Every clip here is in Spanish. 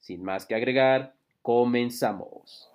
Sin más que agregar, comenzamos.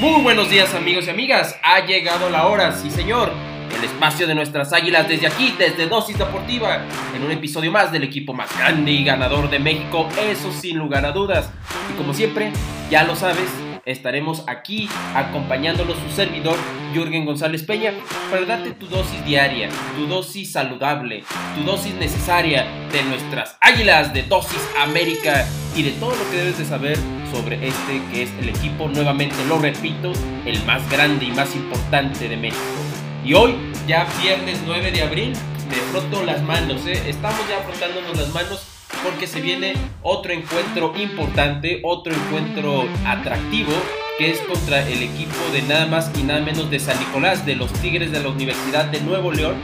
Muy buenos días amigos y amigas, ha llegado la hora, sí señor, el espacio de nuestras águilas desde aquí, desde Dosis Deportiva, en un episodio más del equipo más grande y ganador de México, eso sin lugar a dudas. Y como siempre, ya lo sabes, estaremos aquí acompañándolo su servidor Jürgen González Peña para darte tu dosis diaria, tu dosis saludable, tu dosis necesaria de nuestras águilas de Dosis América y de todo lo que debes de saber sobre este que es el equipo, nuevamente lo repito, el más grande y más importante de México. Y hoy, ya viernes 9 de abril, me froto las manos, ¿eh? estamos ya frotándonos las manos porque se viene otro encuentro importante, otro encuentro atractivo, que es contra el equipo de nada más y nada menos de San Nicolás, de los Tigres de la Universidad de Nuevo León,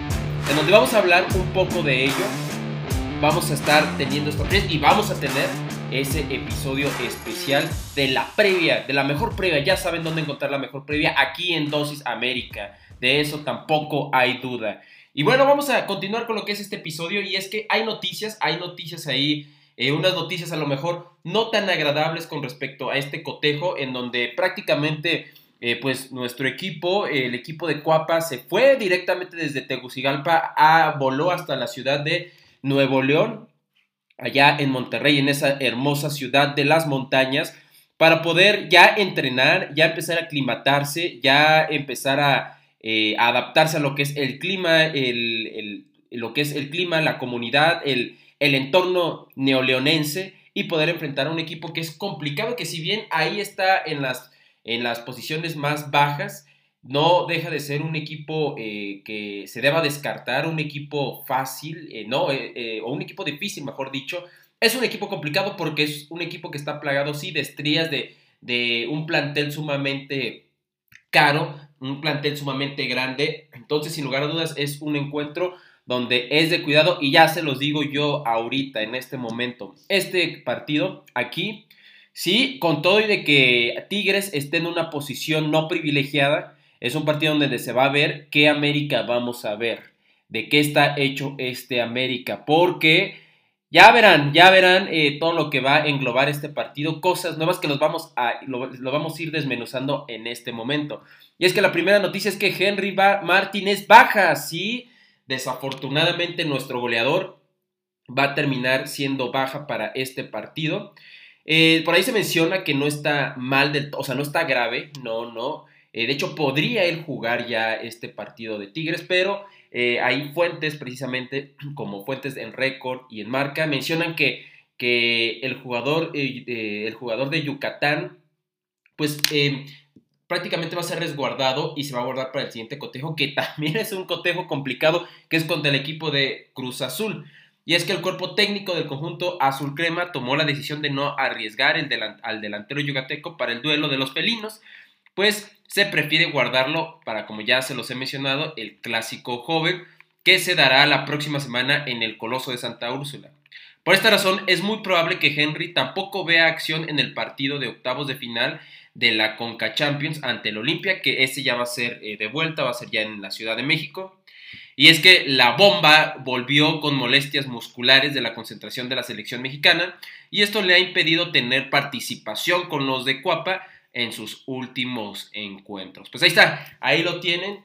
en donde vamos a hablar un poco de ello. Vamos a estar teniendo esto y vamos a tener ese episodio especial de la previa, de la mejor previa. Ya saben dónde encontrar la mejor previa aquí en Dosis América. De eso tampoco hay duda. Y bueno, vamos a continuar con lo que es este episodio y es que hay noticias, hay noticias ahí, eh, unas noticias a lo mejor no tan agradables con respecto a este cotejo en donde prácticamente eh, pues nuestro equipo, el equipo de Cuapa se fue directamente desde Tegucigalpa a voló hasta la ciudad de Nuevo León allá en Monterrey, en esa hermosa ciudad de las montañas, para poder ya entrenar, ya empezar a aclimatarse, ya empezar a, eh, adaptarse a lo que es el clima, el, lo que es el clima, la comunidad, el, el entorno neoleonense y poder enfrentar a un equipo que es complicado, que si bien ahí está en las, en las posiciones más bajas, no deja de ser un equipo eh, que se deba descartar, un equipo fácil, eh, no, o un equipo difícil, mejor dicho. Es un equipo complicado porque es un equipo que está plagado, sí, de estrías, de, de un plantel sumamente caro, un plantel sumamente grande. Entonces, sin lugar a dudas, es un encuentro donde es de cuidado y ya se los digo yo ahorita, en este momento. Este partido aquí, sí, con todo y de que Tigres esté en una posición no privilegiada, es un partido donde se va a ver qué América vamos a ver, de qué está hecho este América, porque ya verán, ya verán eh, todo lo que va a englobar este partido, cosas nuevas que los vamos a, lo, vamos a ir desmenuzando en este momento. Y es que la primera noticia es que Henry Martínez baja, sí, desafortunadamente nuestro goleador va a terminar siendo baja para este partido. Eh, por ahí se menciona que no está mal del o sea, no está grave, no, no. Eh, de hecho, podría él jugar ya este partido de Tigres, pero eh, hay fuentes precisamente como fuentes en récord y en marca mencionan que, que el, jugador, eh, el jugador de Yucatán pues prácticamente va a ser resguardado y se va a guardar para el siguiente cotejo, que también es un cotejo complicado, que es contra el equipo de Cruz Azul. Y es que el cuerpo técnico del conjunto azul crema tomó la decisión de no arriesgar al delantero yucateco para el duelo de los felinos, pues se prefiere guardarlo para, como ya se los he mencionado, el clásico joven que se dará la próxima semana en el Coloso de Santa Úrsula. Por esta razón, es muy probable que Henry tampoco vea acción en el partido de octavos de final de la Conca Champions ante el Olimpia, que ese ya va a ser eh, de vuelta, va a ser ya en la Ciudad de México. Y es que la bomba volvió con molestias musculares de la concentración de la selección mexicana y esto le ha impedido tener participación con los de Cuapa en sus últimos encuentros. Pues ahí está, ahí lo tienen.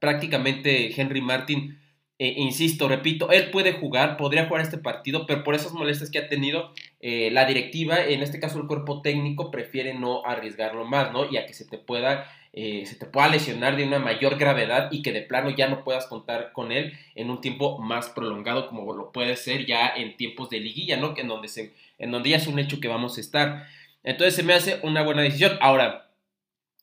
Prácticamente Henry Martin eh, insisto, repito, él puede jugar, podría jugar este partido, pero por esas molestias que ha tenido eh, la directiva, en este caso el cuerpo técnico, prefiere no arriesgarlo más, ¿no? Y a que se te pueda, eh, se te pueda lesionar de una mayor gravedad y que de plano ya no puedas contar con él en un tiempo más prolongado, como lo puede ser ya en tiempos de liguilla, ¿no? En donde, en donde ya es un hecho que vamos a estar. Entonces se me hace una buena decisión. Ahora,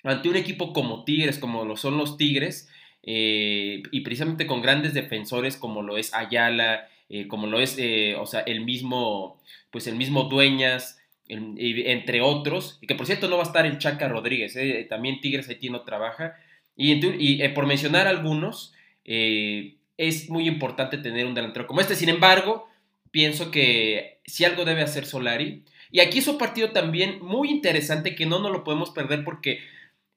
ante un equipo como Tigres, como lo son los Tigres, eh, y precisamente con grandes defensores como lo es Ayala, eh, como lo es, eh, o sea, el mismo, pues el mismo Dueñas, entre otros, y que por cierto no va a estar el Chaca Rodríguez, también Tigres Haití no trabaja, y, y por mencionar algunos, es muy importante tener un delantero como este, sin embargo, pienso que si algo debe hacer Solari, y aquí es un partido también muy interesante que no nos lo podemos perder porque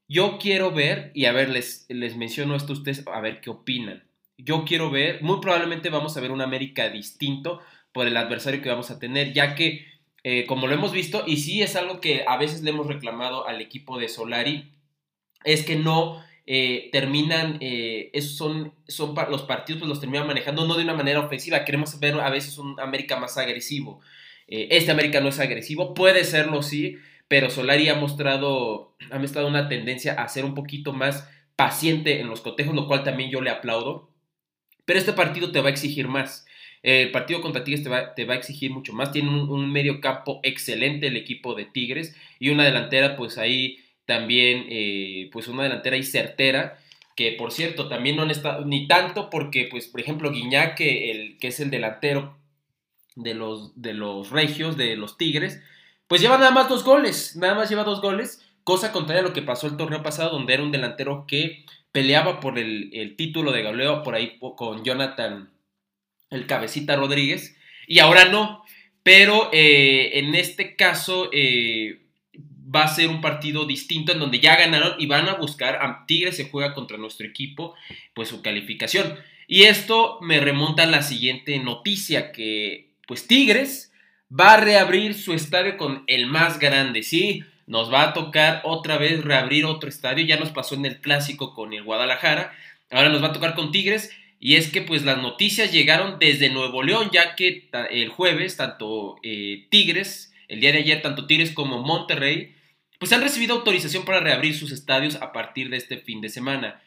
yo quiero ver, y a ver, les, les menciono esto a ustedes, a ver qué opinan. Yo quiero ver, muy probablemente vamos a ver un América distinto por el adversario que vamos a tener, ya que, eh, como lo hemos visto, y sí es algo que a veces le hemos reclamado al equipo de Solari, es que no eh, terminan, eh, esos son, son los partidos, pues los terminan manejando no de una manera ofensiva, queremos ver a veces un América más agresivo. Este América no es agresivo, puede serlo sí, pero Solari ha mostrado, ha mostrado una tendencia a ser un poquito más paciente en los cotejos, lo cual también yo le aplaudo. Pero este partido te va a exigir más. El partido contra Tigres te va, te va a exigir mucho más. Tiene un, medio campo excelente el equipo de Tigres y una delantera, pues ahí también, eh, pues una delantera ahí certera que por cierto también no han estado ni tanto porque pues por ejemplo Guiñac el que es el delantero de los de los regios de los Tigres pues lleva nada más dos goles, nada más lleva dos goles, cosa contraria a lo que pasó el torneo pasado, donde era un delantero que peleaba por el, título de goleo por ahí con Jonathan, el cabecita Rodríguez, y ahora no. Pero eh, en este caso eh, va a ser un partido distinto en donde ya ganaron y van a buscar, a Tigres se juega contra nuestro equipo, pues su calificación. Y esto me remonta a la siguiente noticia, que pues Tigres va a reabrir su estadio con el más grande, ¿sí? Nos va a tocar otra vez reabrir otro estadio, ya nos pasó en el clásico con el Guadalajara, ahora nos va a tocar con Tigres, y es que pues las noticias llegaron desde Nuevo León, ya que el jueves tanto eh, Tigres, el día de ayer tanto Tigres como Monterrey, pues han recibido autorización para reabrir sus estadios a partir de este fin de semana.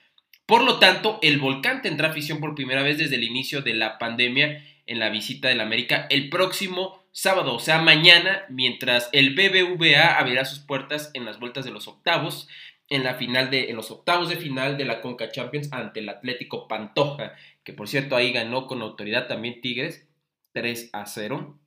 Por lo tanto, el volcán tendrá afición por primera vez desde el inicio de la pandemia en la visita del América el próximo sábado, o sea, mañana, mientras el BBVA abrirá sus puertas en las vueltas de los octavos, en la final de, en los octavos de final de la Conca Champions ante el Atlético Pantoja, que por cierto ahí ganó con autoridad también Tigres, 3 a 0.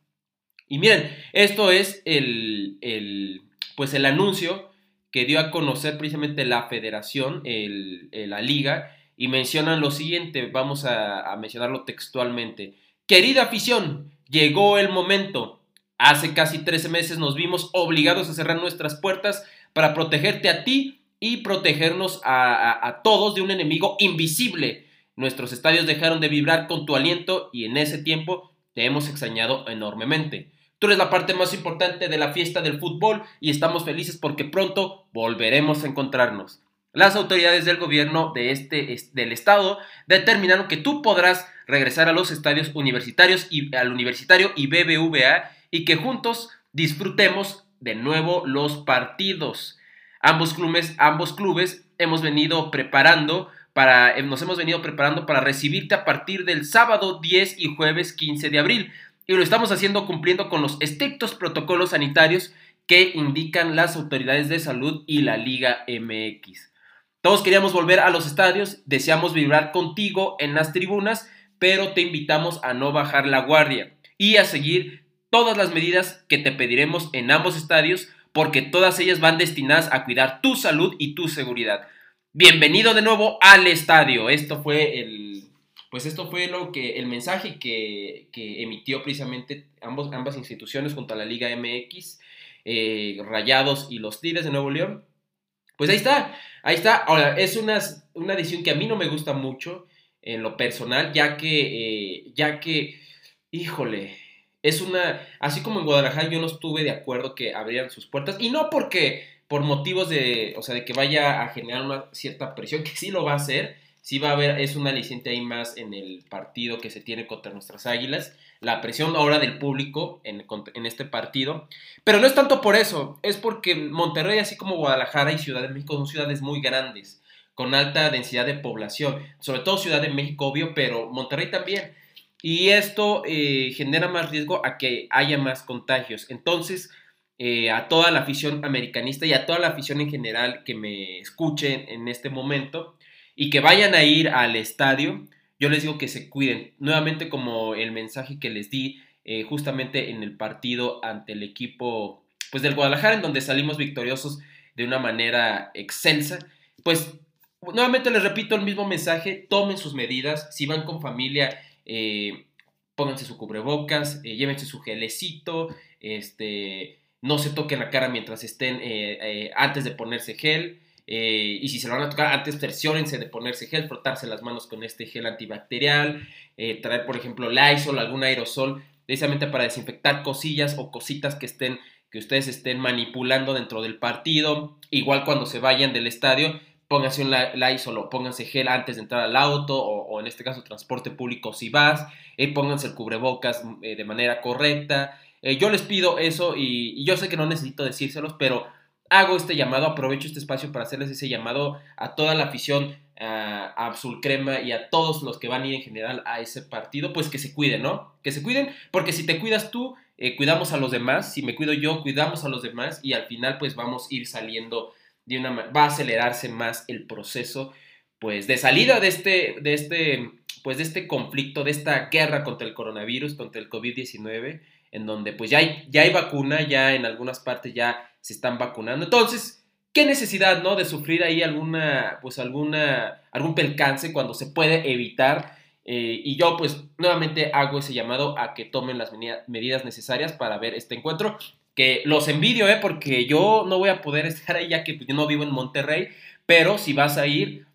Y miren, esto es el, el pues el anuncio que dio a conocer precisamente la federación, el, la liga, y mencionan lo siguiente, vamos a, a mencionarlo textualmente. Querida afición, Llegó el momento. Hace casi 13 meses nos vimos obligados a cerrar nuestras puertas para protegerte a ti y protegernos a, todos de un enemigo invisible. Nuestros estadios dejaron de vibrar con tu aliento y en ese tiempo te hemos extrañado enormemente. Tú eres la parte más importante de la fiesta del fútbol y estamos felices porque pronto volveremos a encontrarnos. Las autoridades del gobierno de este, del estado determinaron que tú podrás regresar a los estadios universitarios y al universitario y BBVA y que juntos disfrutemos de nuevo los partidos. Ambos clubes, ambos clubes hemos venido preparando para, nos hemos venido preparando para recibirte a partir del sábado 10 y jueves 15 de abril. Y lo estamos haciendo cumpliendo con los estrictos protocolos sanitarios que indican las autoridades de salud y la Liga MX. Todos queríamos volver a los estadios, deseamos vibrar contigo en las tribunas, pero te invitamos a no bajar la guardia y a seguir todas las medidas que te pediremos en ambos estadios porque todas ellas van destinadas a cuidar tu salud y tu seguridad. Bienvenido de nuevo al estadio. Esto fue el pues esto fue lo que el mensaje que, emitió precisamente ambos, ambas instituciones junto a la Liga MX, eh, Rayados y los Tigres de Nuevo León. Pues ahí está, ahí está. Ahora, es una, una decisión que a mí no me gusta mucho en lo personal, ya que, eh, ya que, híjole, es una, así como en Guadalajara yo no estuve de acuerdo que abrieran sus puertas, y no porque, por motivos de, o sea, de que vaya a generar una cierta presión, que sí lo va a hacer, sí va a haber, es un aliciente ahí más en el partido que se tiene contra nuestras águilas, la presión ahora del público en, este partido, pero no es tanto por eso, es porque Monterrey, así como Guadalajara y Ciudad de México, son ciudades muy grandes, con alta densidad de población, sobre todo Ciudad de México, obvio, pero Monterrey también. Y esto eh, genera más riesgo a que haya más contagios. Entonces, eh, a toda la afición americanista y a toda la afición en general que me escuchen en este momento y que vayan a ir al estadio, yo les digo que se cuiden. Nuevamente como el mensaje que les di eh, justamente en el partido ante el equipo pues del Guadalajara, en donde salimos victoriosos de una manera excelsa, pues nuevamente les repito el mismo mensaje, tomen sus medidas, si van con familia, eh, pónganse su cubrebocas, eh, llévense su gelecito, este, no se toquen la cara mientras estén eh, antes de ponerse gel. Y si se lo van a tocar antes, cerciórense de ponerse gel, frotarse las manos con este gel antibacterial, traer, por ejemplo, Lysol, algún aerosol, precisamente para desinfectar cosillas o cositas que estén que ustedes estén manipulando dentro del partido. Igual cuando se vayan del estadio, pónganse un Lysol o pónganse gel antes de entrar al auto o, en este caso transporte público si vas, eh, pónganse el cubrebocas eh, de manera correcta. Eh, yo les pido eso y, yo sé que no necesito decírselos, pero hago este llamado, aprovecho este espacio para hacerles ese llamado a toda la afición a Azul Crema y a todos los que van a ir en general a ese partido, pues que se cuiden, ¿no? Que se cuiden, porque si te cuidas tú, cuidamos a los demás, si me cuido yo, cuidamos a los demás y al final pues vamos a ir saliendo va a acelerarse más el proceso pues de salida de este, de este, pues de este conflicto, de esta guerra contra el coronavirus, contra el COVID-19, en donde pues ya hay, ya hay vacuna, ya en algunas partes ya se están vacunando. Entonces, ¿qué necesidad, no, de sufrir ahí alguna, pues alguna, algún percance cuando se puede evitar? Eh, y yo pues nuevamente hago ese llamado a que tomen las medidas necesarias para ver este encuentro que los envidio, ¿eh? Porque yo no voy a poder estar ahí ya que yo no vivo en Monterrey, pero si vas a ir,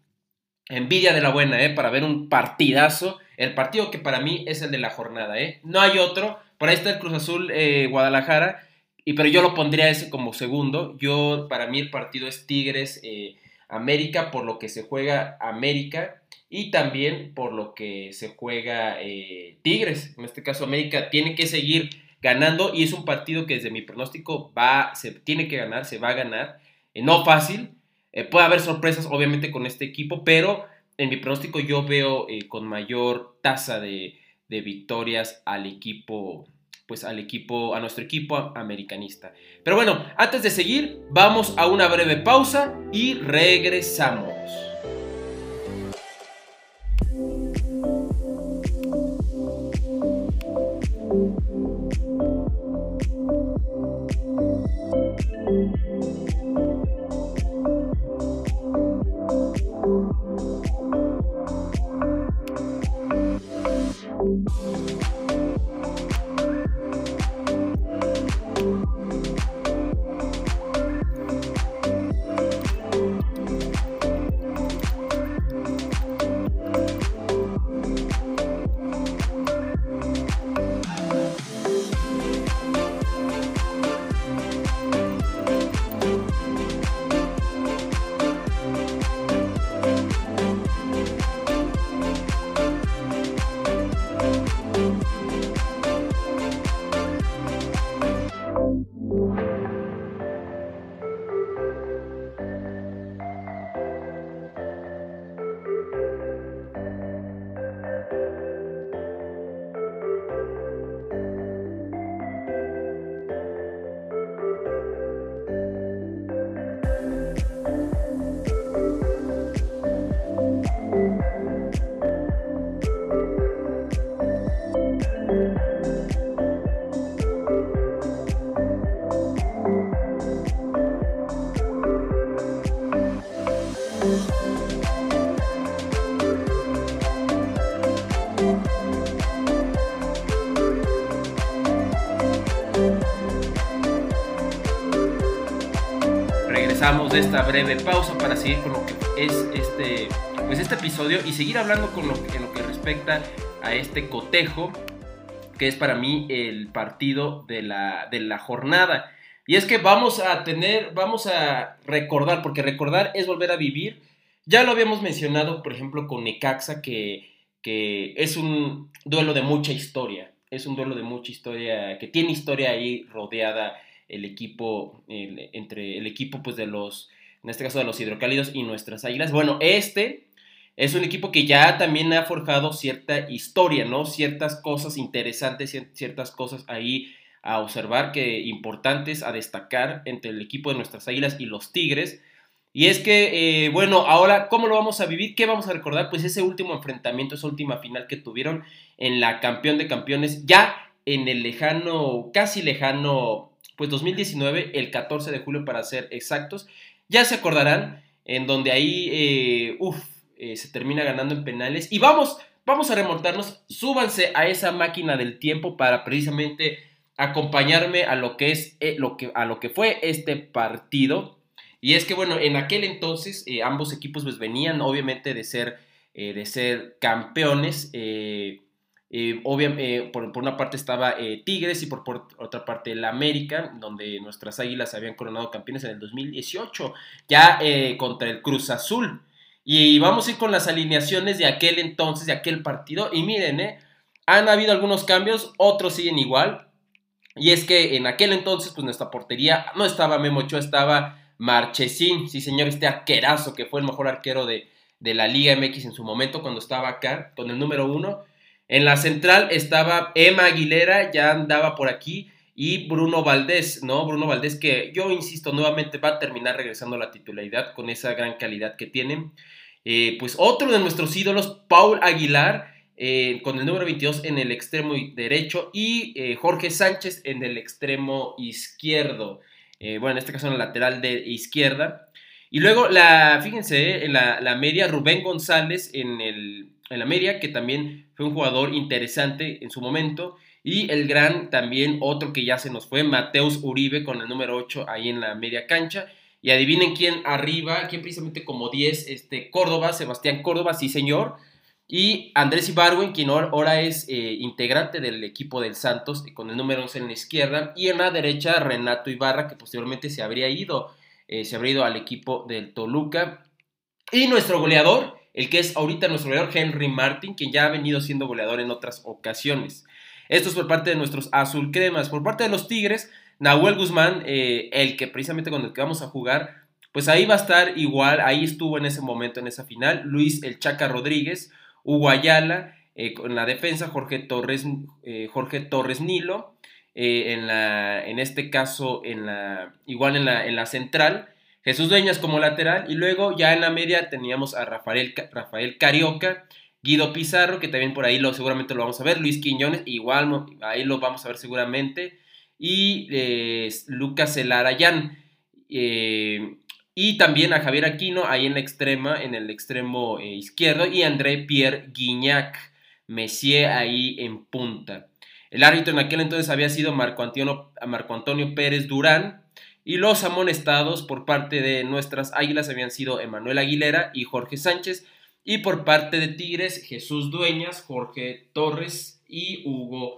envidia de la buena, ¿eh? Para ver un partidazo, el partido que para mí es el de la jornada, ¿eh? No hay otro, por ahí está el Cruz Azul eh, Guadalajara, y, pero yo lo pondría ese como segundo, yo, para mí el partido es Tigres eh, América, por lo que se juega América, y también por lo que se juega eh, Tigres, en este caso América tiene que seguir ganando y es un partido que desde mi pronóstico va, se tiene que ganar, se va a ganar, eh, no fácil, puede haber sorpresas obviamente con este equipo, pero en mi pronóstico yo veo con mayor tasa de, victorias al equipo, pues al equipo, a nuestro equipo americanista. Pero bueno, antes de seguir, vamos a una breve pausa y regresamos. Esta breve pausa para seguir con lo que es este, pues este episodio y seguir hablando con lo, en lo que respecta a este cotejo, que es para mí el partido de la, de la jornada. Y es que vamos a tener, vamos a recordar, porque recordar es volver a vivir. Ya lo habíamos mencionado, por ejemplo, con Necaxa, que, que es un duelo de mucha historia. Es un duelo de mucha historia, que tiene historia ahí rodeada el equipo, entre el equipo pues de los, en este caso de los hidrocálidos y nuestras águilas. Bueno, este es un equipo que ya también ha forjado cierta historia, ¿no? Ciertas cosas interesantes, ciertas cosas ahí a observar que importantes a destacar entre el equipo de nuestras águilas y los tigres. Y es que, eh, bueno, ahora, ¿cómo lo vamos a vivir? ¿Qué vamos a recordar? Pues ese último enfrentamiento, esa última final que tuvieron en la campeón de campeones, ya en el lejano, casi lejano, pues 2019, el 14 de julio para ser exactos. Ya se acordarán, en donde ahí, eh, uff, eh, se termina ganando en penales. Y vamos, vamos a remontarnos, súbanse a esa máquina del tiempo para precisamente acompañarme a lo que es, lo que, a lo que fue este partido y es que, bueno, en aquel entonces eh, ambos equipos pues venían obviamente de ser, eh, de ser campeones. Eh, obviamente, por, una parte estaba Tigres y por, otra parte el América, donde nuestras águilas habían coronado campeones en el 2018, ya contra el Cruz Azul. Y vamos a ir con las alineaciones de aquel entonces, de aquel partido. Y miren, han habido algunos cambios, otros siguen igual. Y es que en aquel entonces, pues nuestra portería no estaba Memo Ochoa, estaba Marchesín, sí señor, este arquerazo que fue el mejor arquero de, la Liga MX en su momento cuando estaba acá con el número uno. En la central estaba Emma Aguilera, ya andaba por aquí, y Bruno Valdés, ¿no? Bruno Valdés que yo insisto nuevamente va a terminar regresando a la titularidad con esa gran calidad que tiene. Eh, pues otro de nuestros ídolos, Paul Aguilar, eh, con el número 22 en el extremo derecho y eh, Jorge Sánchez en el extremo izquierdo. Bueno, en este caso en la lateral de izquierda. Y luego, la, fíjense, en la, media, Rubén González en, el, en la media, que también fue un jugador interesante en su momento. Y el gran, también otro que ya se nos fue, Mateus Uribe con el número 8 ahí en la media cancha. Y adivinen quién arriba, quién precisamente como 10, este, Córdoba, Sebastián Córdoba, sí señor. Y Andrés Ibarwen, quien ahora es eh, integrante del equipo del Santos, con el número 11 en la izquierda. Y en la derecha, Renato Ibarra, que posteriormente se habría ido, eh, se habría ido al equipo del Toluca. Y nuestro goleador, el que es ahorita nuestro goleador, Henry Martin, quien ya ha venido siendo goleador en otras ocasiones. Esto es por parte de nuestros azul cremas. Por parte de los Tigres, Nahuel Guzmán, eh, el que precisamente con el que vamos a jugar, pues ahí va a estar igual, ahí estuvo en ese momento, en esa final. Luis El Chaca Rodríguez, Hugo Ayala, eh, en la defensa Jorge Torres, eh, Jorge Torres Nilo, eh, en, la, en este caso en la, igual en la, en la central, Jesús Dueñas como lateral y luego ya en la media teníamos a Rafael, Rafael Carioca, Guido Pizarro, que también por ahí lo, seguramente lo vamos a ver, Luis Quiñones, igual ahí lo vamos a ver seguramente, y Lucas Elarayán. Y también a Javier Aquino ahí en la extrema, en el extremo eh, izquierdo. Y André Pierre Guignac, Messier ahí en punta. El árbitro en aquel entonces había sido Marco Antonio, Marco Antonio Pérez Durán. Y los amonestados por parte de nuestras águilas habían sido Emanuel Aguilera y Jorge Sánchez. Y por parte de Tigres, Jesús Dueñas, Jorge Torres y Hugo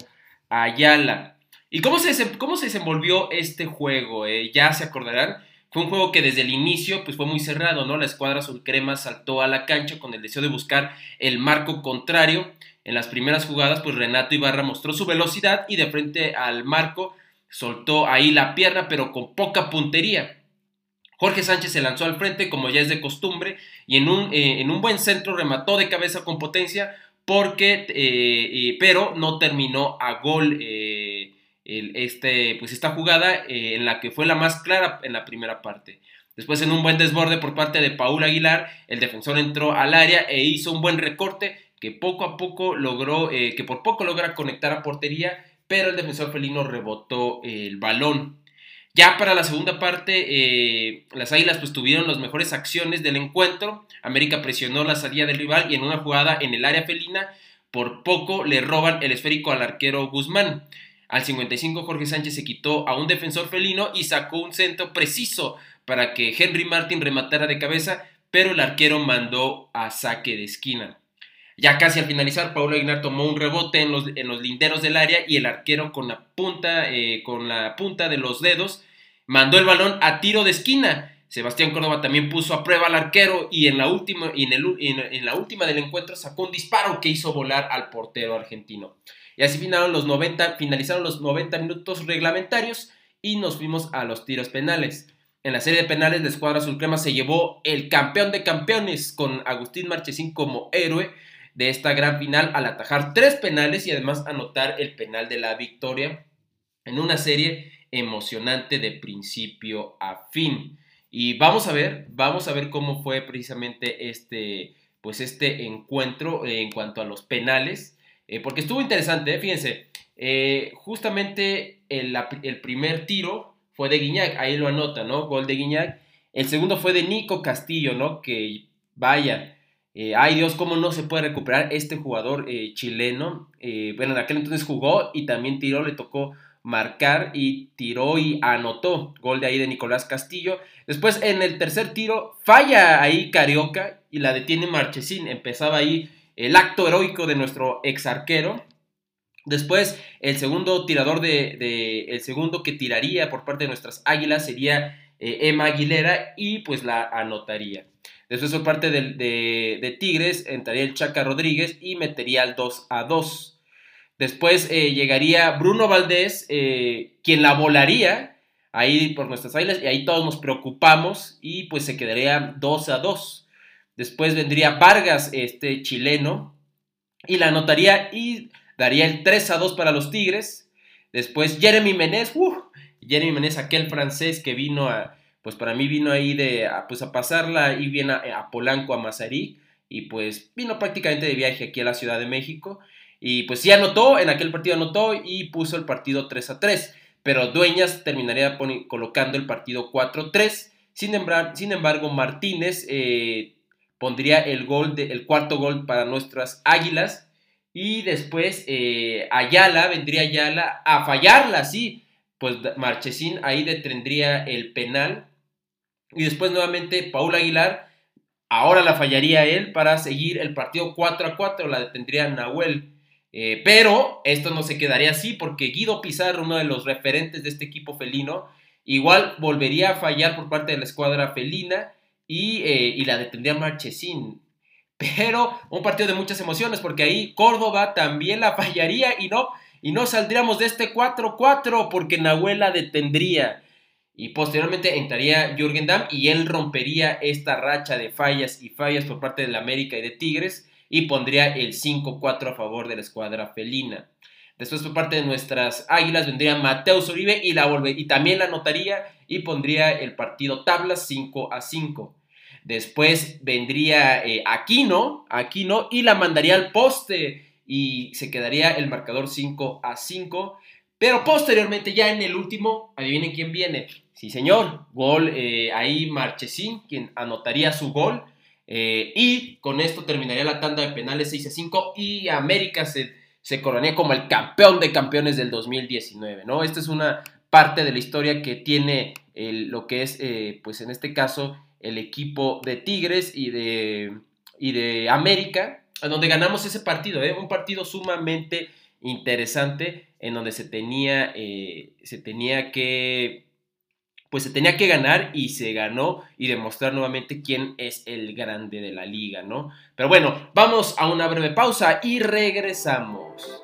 Ayala. ¿Y cómo se, cómo se desenvolvió este juego? Eh, ya se acordarán. Fue un juego que desde el inicio pues fue muy cerrado, ¿no? La escuadra crema saltó a la cancha con el deseo de buscar el marco contrario. En las primeras jugadas pues Renato Ibarra mostró su velocidad y de frente al marco soltó ahí la pierna pero con poca puntería. Jorge Sánchez se lanzó al frente como ya es de costumbre y en un, eh, en un buen centro remató de cabeza con potencia porque, eh, eh, pero no terminó a gol este, pues esta jugada eh, en la que fue la más clara en la primera parte. Después en un buen desborde por parte de Paul Aguilar, el defensor entró al área e hizo un buen recorte que poco a poco logró, eh, que por poco logra conectar a portería, pero el defensor felino rebotó el balón. Ya para la segunda parte, eh, las Águilas pues tuvieron las mejores acciones del encuentro. América presionó la salida del rival y en una jugada en el área felina, por poco le roban el esférico al arquero Guzmán. Al 55 Jorge Sánchez se quitó a un defensor felino y sacó un centro preciso para que Henry Martin rematara de cabeza, pero el arquero mandó a saque de esquina. Ya casi al finalizar, Paulo Aguilar tomó un rebote en los, en los linderos del área y el arquero con la, punta, eh, con la punta de los dedos mandó el balón a tiro de esquina. Sebastián Córdoba también puso a prueba al arquero y en la última, y en, el, en, la última del encuentro sacó un disparo que hizo volar al portero argentino. Y así finalizaron los 90, finalizaron los 90 minutos reglamentarios y nos fuimos a los tiros penales. En la serie de penales, la escuadra azulcrema se llevó el campeón de campeones con Agustín Marchesín como héroe de esta gran final al atajar tres penales y además anotar el penal de la victoria en una serie emocionante de principio a fin. Y vamos a ver, vamos a ver cómo fue precisamente este, pues este encuentro en cuanto a los penales, eh, porque estuvo interesante, ¿eh? fíjense, eh, justamente el, el, primer tiro fue de Guiñac, ahí lo anota, ¿no? Gol de Guiñac. El segundo fue de Nico Castillo, ¿no? Que vaya, ay Dios, cómo no se puede recuperar este jugador chileno. bueno, en aquel entonces jugó y también tiró, le tocó marcar y tiró y anotó. Gol de ahí de Nicolás Castillo. Después en el tercer tiro falla ahí Carioca y la detiene Marchesín. Empezaba ahí el acto heroico de nuestro ex arquero. Después el segundo tirador de, el segundo que tiraría por parte de nuestras águilas sería eh, Emma Aguilera y pues la anotaría. Después por parte de, de Tigres entraría el Chaca Rodríguez y metería el 2 a 2. Después eh, llegaría Bruno Valdés, eh, quien la volaría ahí por nuestras águilas, y ahí todos nos preocupamos y pues se quedaría 2 a 2. Después vendría Vargas, este chileno, y la anotaría y daría el 3 a 2 para los Tigres. Después Jeremy Menez, uh, Jeremy Menez, aquel francés que vino a, pues para mí vino ahí de, a, pues a pasarla y viene a, Polanco, a Mazarí, y pues vino prácticamente de viaje aquí a la Ciudad de México. Y pues sí anotó, en aquel partido anotó y puso el partido 3 a 3. Pero Dueñas terminaría colocando el partido 4-3. Sin, sin, embargo, Martínez eh, pondría el, gol de, el cuarto gol para nuestras águilas. Y después eh, Ayala, vendría Ayala a fallarla, sí. Pues Marchesín ahí detendría el penal. Y después nuevamente Paul Aguilar, ahora la fallaría él para seguir el partido 4 a 4, la detendría Nahuel. Eh, pero esto no se quedaría así porque Guido Pizarro, uno de los referentes de este equipo felino, igual volvería a fallar por parte de la escuadra felina y, eh, la detendría Marchesín. Pero un partido de muchas emociones porque ahí Córdoba también la fallaría y no, y no saldríamos de este 4-4 porque Nahuel la detendría. Y posteriormente entraría Jürgen Damm y él rompería esta racha de fallas y fallas por parte de la América y de Tigres y pondría el 5-4 a favor de la escuadra felina. Después por parte de nuestras águilas vendría Mateus Uribe y, la y también la anotaría y pondría el partido tablas 5 a 5. Después vendría eh, Aquino, Aquino y la mandaría al poste y se quedaría el marcador 5 a 5. Pero posteriormente ya en el último, adivinen quién viene. Sí señor, gol eh, ahí Marchesín, quien anotaría su gol. Eh, y con esto terminaría la tanda de penales 6 a 5 y América se, se como el campeón de campeones del 2019, ¿no? Esta es una parte de la historia que tiene lo que es, eh, pues en este caso, el equipo de Tigres y de, y de América, donde ganamos ese partido, un partido sumamente interesante en donde se tenía, se tenía que pues se tenía que ganar y se ganó y demostrar nuevamente quién es el grande de la liga, ¿no? Pero bueno, vamos a una breve pausa y regresamos.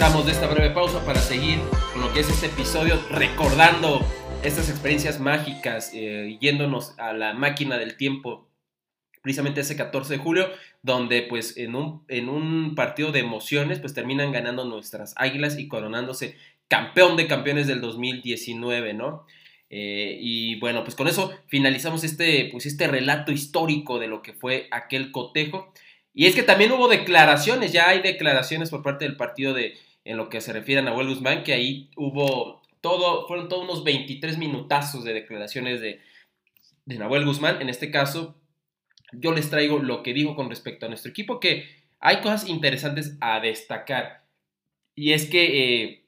Regresamos de esta breve pausa para seguir con lo que es este episodio, recordando estas experiencias mágicas, eh, yéndonos a la máquina del tiempo, precisamente ese 14 de julio, donde pues en un, en un partido de emociones pues terminan ganando nuestras águilas y coronándose campeón de campeones del 2019, ¿no? Eh, y bueno, pues con eso finalizamos este, pues este relato histórico de lo que fue aquel cotejo. Y es que también hubo declaraciones, ya hay declaraciones por parte del partido de, en lo que se refiere a Nahuel Guzmán, que ahí hubo todo, fueron todos unos 23 minutazos de declaraciones de, de Nahuel Guzmán. En este caso, yo les traigo lo que digo con respecto a nuestro equipo, que hay cosas interesantes a destacar. Y es que, eh,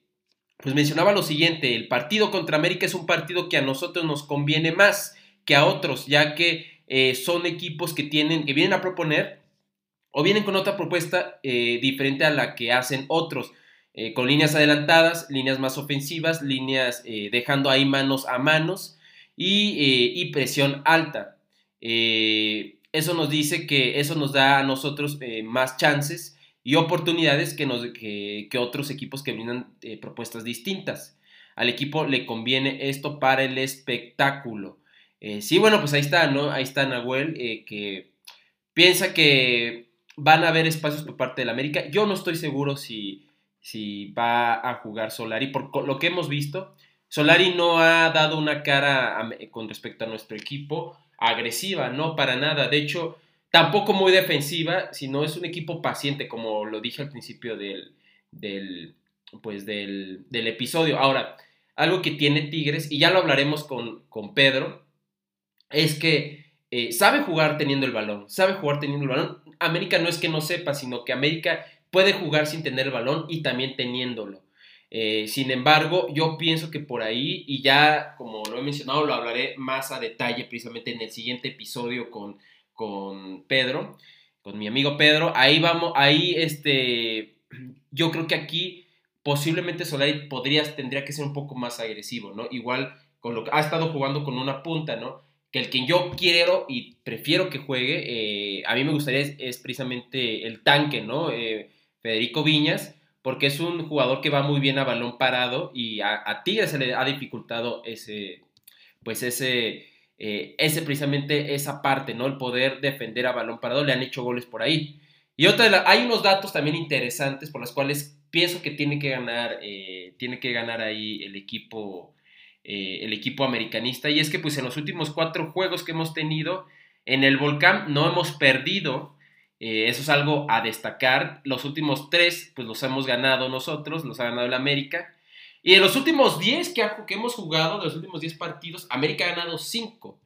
pues mencionaba lo siguiente, el partido contra América es un partido que a nosotros nos conviene más que a otros, ya que eh, son equipos que, tienen, que vienen a proponer o vienen con otra propuesta eh, diferente a la que hacen otros. Con líneas adelantadas, líneas más ofensivas, líneas dejando ahí manos a manos y, y presión alta. Eso nos dice que eso nos da a nosotros eh, más chances y oportunidades que, nos, que, otros equipos que brindan eh, propuestas distintas. Al equipo le conviene esto para el espectáculo. Eh, sí, bueno, pues ahí está, ¿no? Ahí está Nahuel, que piensa que van a haber espacios por parte del América. Yo no estoy seguro si, si va a jugar Solari, por lo que hemos visto. Solari no ha dado una cara con respecto a nuestro equipo agresiva, no para nada. De hecho, tampoco muy defensiva, sino es un equipo paciente, como lo dije al principio del, del pues del, episodio. Ahora, algo que tiene Tigres, y ya lo hablaremos con, con Pedro, es que eh, sabe jugar teniendo el balón, sabe jugar teniendo el balón. América no es que no sepa, sino que América puede jugar sin tener el balón y también teniéndolo. Eh, sin embargo, yo pienso que por ahí, y ya como lo he mencionado, lo hablaré más a detalle precisamente en el siguiente episodio con, con Pedro, con mi amigo Pedro, ahí vamos, ahí este, yo creo que aquí posiblemente Solari podrías, tendría que ser un poco más agresivo, ¿no? Igual con lo que ha estado jugando con una punta, ¿no? Que el que yo quiero y prefiero que juegue, eh, a mí me gustaría es, precisamente el tanque, ¿no? Eh, Federico Viñas, porque es un jugador que va muy bien a balón parado y a, Tigres se le ha dificultado ese, pues ese, eh, ese precisamente esa parte, ¿no? El poder defender a balón parado, le han hecho goles por ahí. Y otra, hay unos datos también interesantes por los cuales pienso que tiene que ganar, eh, tiene que ganar ahí el equipo, eh, el equipo americanista. Y es que pues en los últimos cuatro juegos que hemos tenido en el Volcán no hemos perdido eh, eso es algo a destacar. Los últimos tres, pues los hemos ganado nosotros, los ha ganado el América. Y de los últimos 10 que, hemos jugado, de los últimos 10 partidos, América ha ganado 5.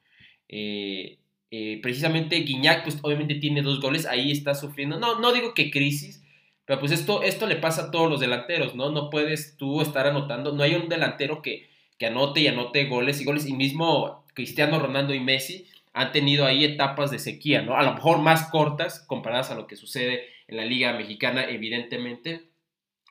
Eh, eh, precisamente Guiñac, pues obviamente tiene dos goles, ahí está sufriendo. No, no digo que crisis, pero pues esto, esto le pasa a todos los delanteros, ¿no? No puedes tú estar anotando, no hay un delantero que, que anote y anote goles y goles, y mismo Cristiano Ronaldo y Messi han tenido ahí etapas de sequía, ¿no? A lo mejor más cortas comparadas a lo que sucede en la Liga Mexicana, evidentemente.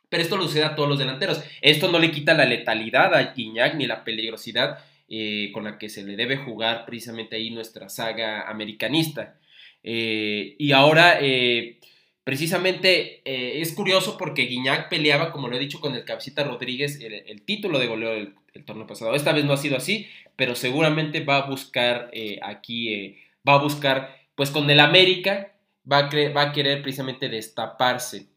Pero esto lo sucede a todos los delanteros. Esto no le quita la letalidad a Guiñac ni la peligrosidad eh, con la que se le debe jugar precisamente ahí nuestra saga americanista. Eh, y ahora, eh, precisamente, es curioso porque Guiñac peleaba, como lo he dicho, con el Cabecita Rodríguez el, título de goleo del, el torneo pasado. Esta vez no ha sido así, pero seguramente va a buscar eh, aquí, eh, va a buscar, pues con el América, va a, querer precisamente destaparse.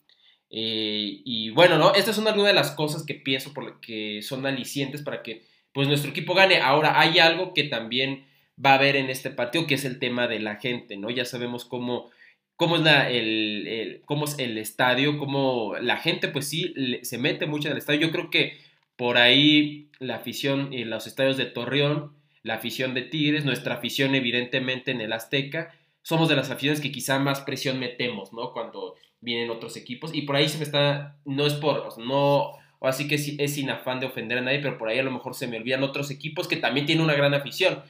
Eh, y bueno, ¿no? Estas son algunas de las cosas que pienso por que son alicientes para que pues nuestro equipo gane. Ahora, hay algo que también va a haber en este partido, que es el tema de la gente, ¿no? Ya sabemos cómo, cómo, es, el, cómo es el estadio, cómo la gente, pues sí, se mete mucho en el estadio. Yo creo que por ahí la afición en los estadios de Torreón, la afición de Tigres, nuestra afición evidentemente en el Azteca, somos de las aficiones que quizá más presión metemos, ¿no? Cuando vienen otros equipos y por ahí se me está, no es por, no, así que es sin afán de ofender a nadie, pero por ahí a lo mejor se me olvidan otros equipos que también tienen una gran afición.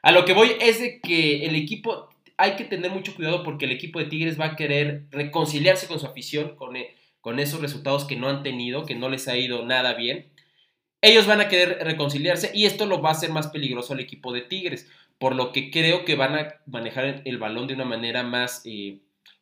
A lo que voy es de que el equipo, hay que tener mucho cuidado porque el equipo de Tigres va a querer reconciliarse con su afición, con, con esos resultados que no han tenido, que no les ha ido nada bien ellos van a querer reconciliarse y esto lo va a hacer más peligroso al equipo de Tigres, por lo que creo que van a manejar el balón de una manera más, eh,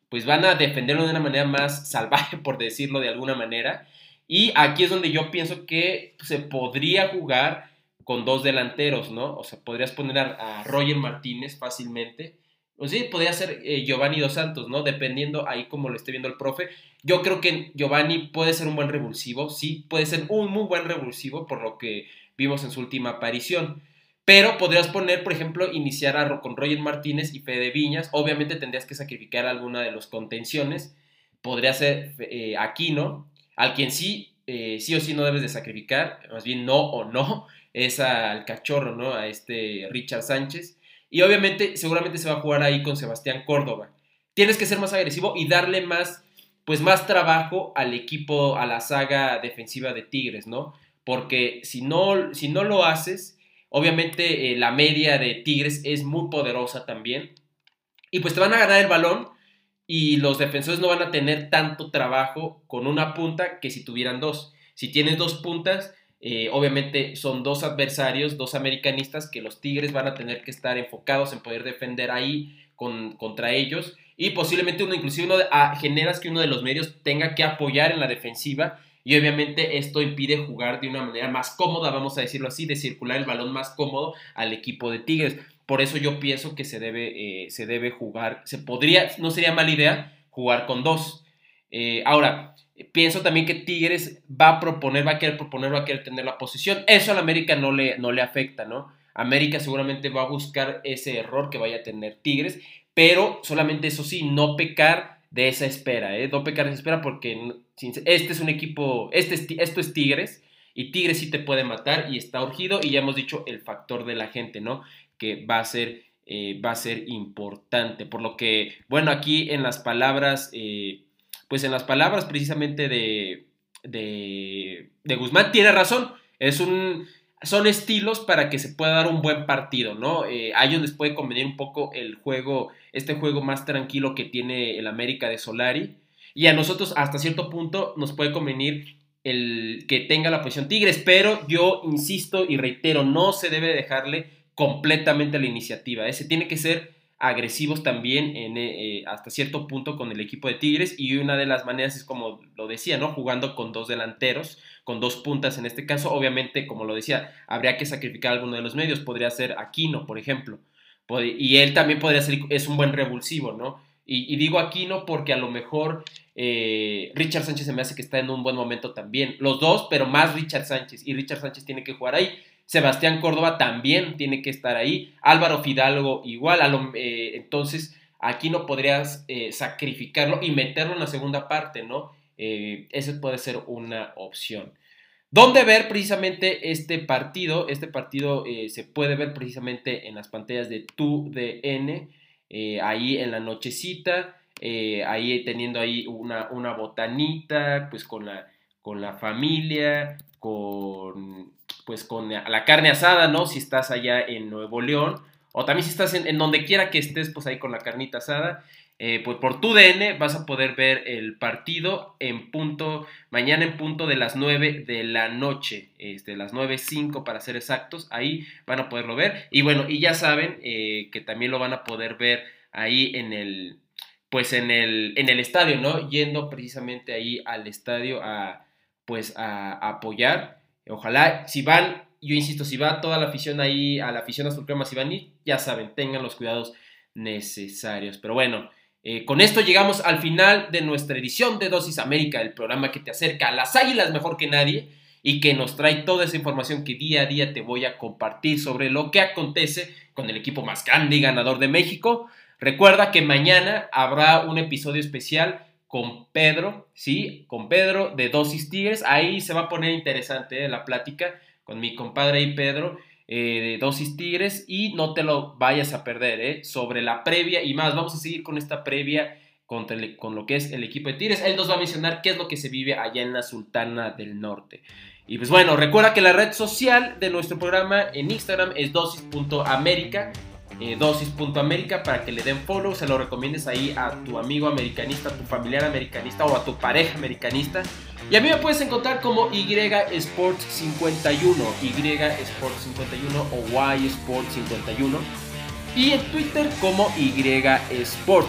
pues van a defenderlo de una manera más salvaje, por decirlo de alguna manera. Y aquí es donde yo pienso que se podría jugar con dos delanteros, ¿no? O sea, podrías poner a, Roger Martínez fácilmente. O sí, podría ser eh, Giovanni Dos Santos, ¿no? Dependiendo ahí como lo esté viendo el profe. Yo creo que Giovanni puede ser un buen revulsivo, sí, puede ser un muy buen revulsivo por lo que vimos en su última aparición. Pero podrías poner, por ejemplo, iniciar a, con Roger Martínez y Fede Viñas. Obviamente tendrías que sacrificar alguna de los contenciones. Podría ser eh, Aquino, al quien sí, eh, sí o sí no debes de sacrificar, más bien no o no, es al cachorro, ¿no? A este Richard Sánchez. Y obviamente, seguramente se va a jugar ahí con Sebastián Córdoba. Tienes que ser más agresivo y darle más, pues más trabajo al equipo, a la saga defensiva de Tigres, ¿no? Porque si no, si no lo haces, obviamente eh, la media de Tigres es muy poderosa también. Y pues te van a ganar el balón y los defensores no van a tener tanto trabajo con una punta que si tuvieran dos. Si tienes dos puntas, eh, obviamente son dos adversarios, dos americanistas que los Tigres van a tener que estar enfocados en poder defender ahí con, contra ellos y posiblemente uno, inclusive ah, generas que uno de los medios tenga que apoyar en la defensiva y obviamente esto impide jugar de una manera más cómoda, vamos a decirlo así, de circular el balón más cómodo al equipo de Tigres. Por eso yo pienso que se debe, eh, jugar, se podría, no sería mala idea jugar con dos. Eh, ahora, pienso también que Tigres va a proponer, va a querer proponer, va a querer tener la posición. Eso a América no le, no le afecta, ¿no? América seguramente va a buscar ese error que vaya a tener Tigres, pero solamente eso sí, no pecar de esa espera, ¿eh? No pecar de esa espera porque este es un equipo, este esto es Tigres y Tigres sí te puede matar y está urgido y ya hemos dicho el factor de la gente, ¿no? que va a ser, eh, va a ser importante. Por lo que, bueno, aquí en las palabras, eh, pues en las palabras precisamente de, de, Guzmán tiene razón. Es un, son estilos para que se pueda dar un buen partido, ¿no? Eh, a ellos les puede convenir un poco el juego, este juego más tranquilo que tiene el América de Solari. Y a nosotros hasta cierto punto nos puede convenir el que tenga la posición Tigres, pero yo insisto y reitero, no se debe dejarle completamente la iniciativa. ese tiene que ser agresivos también en, eh, eh, hasta cierto punto con el equipo de Tigres y una de las maneras es como lo decía, ¿no? Jugando con dos delanteros, con dos puntas en este caso, obviamente, como lo decía, habría que sacrificar alguno de los medios, podría ser Aquino, por ejemplo, y él también podría ser, es un buen revulsivo, ¿no? Y, digo Aquino porque a lo mejor eh, Richard Sánchez se me hace que está en un buen momento también, los dos, pero más Richard Sánchez, y Richard Sánchez tiene que jugar ahí. Sebastián Córdoba también tiene que estar ahí. Álvaro Fidalgo igual. Eh, entonces, aquí no podrías eh, sacrificarlo y meterlo en la segunda parte, ¿no? Eh, esa puede ser una opción. ¿Dónde ver precisamente este partido? Este partido se puede ver precisamente en las pantallas de tu DN, ahí en la nochecita, ahí teniendo ahí una, una botanita, pues con la, con la familia, con pues con la carne asada, ¿no? Si estás allá en Nuevo León, o también si estás en, donde quiera que estés, pues ahí con la carnita asada, eh, pues por tu DN vas a poder ver el partido en punto, mañana en punto de las 9 de la noche, este, las 9.05 para ser exactos, ahí van a poderlo ver. Y bueno, y ya saben eh, que también lo van a poder ver ahí en el, pues en el, en el estadio, ¿no? Yendo precisamente ahí al estadio a, pues a apoyar Ojalá, si van, yo insisto, si va toda la afición ahí, a la afición azul crema, si van ir, ya saben, tengan los cuidados necesarios. Pero bueno, eh, con esto llegamos al final de nuestra edición de Dosis América, el programa que te acerca a las águilas mejor que nadie y que nos trae toda esa información que día a día te voy a compartir sobre lo que acontece con el equipo más grande y ganador de México. Recuerda que mañana habrá un episodio especial con Pedro, ¿sí? Con Pedro de Dosis Tigres. Ahí se va a poner interesante ¿eh? la plática con mi compadre y Pedro eh, de Dosis Tigres. Y no te lo vayas a perder, ¿eh? Sobre la previa y más. Vamos a seguir con esta previa con, con lo que es el equipo de Tigres. Él nos va a mencionar qué es lo que se vive allá en la Sultana del Norte. Y pues bueno, recuerda que la red social de nuestro programa en Instagram es dosis.america eh, dosis.américa para que le den follow, se lo recomiendes ahí a tu amigo americanista, a tu familiar americanista o a tu pareja americanista. Y a mí me puedes encontrar como Y Sports 51, Y Sports 51 o Y Sports 51. Y en Twitter como Y Sport.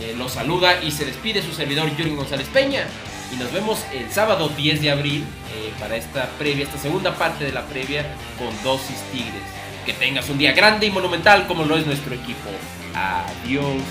Eh, los saluda y se despide su servidor Yuri González Peña. Y nos vemos el sábado 10 de abril eh, para esta previa, esta segunda parte de la previa con Dosis Tigres. Que tengas un día grande y monumental como lo es nuestro equipo. Adiós.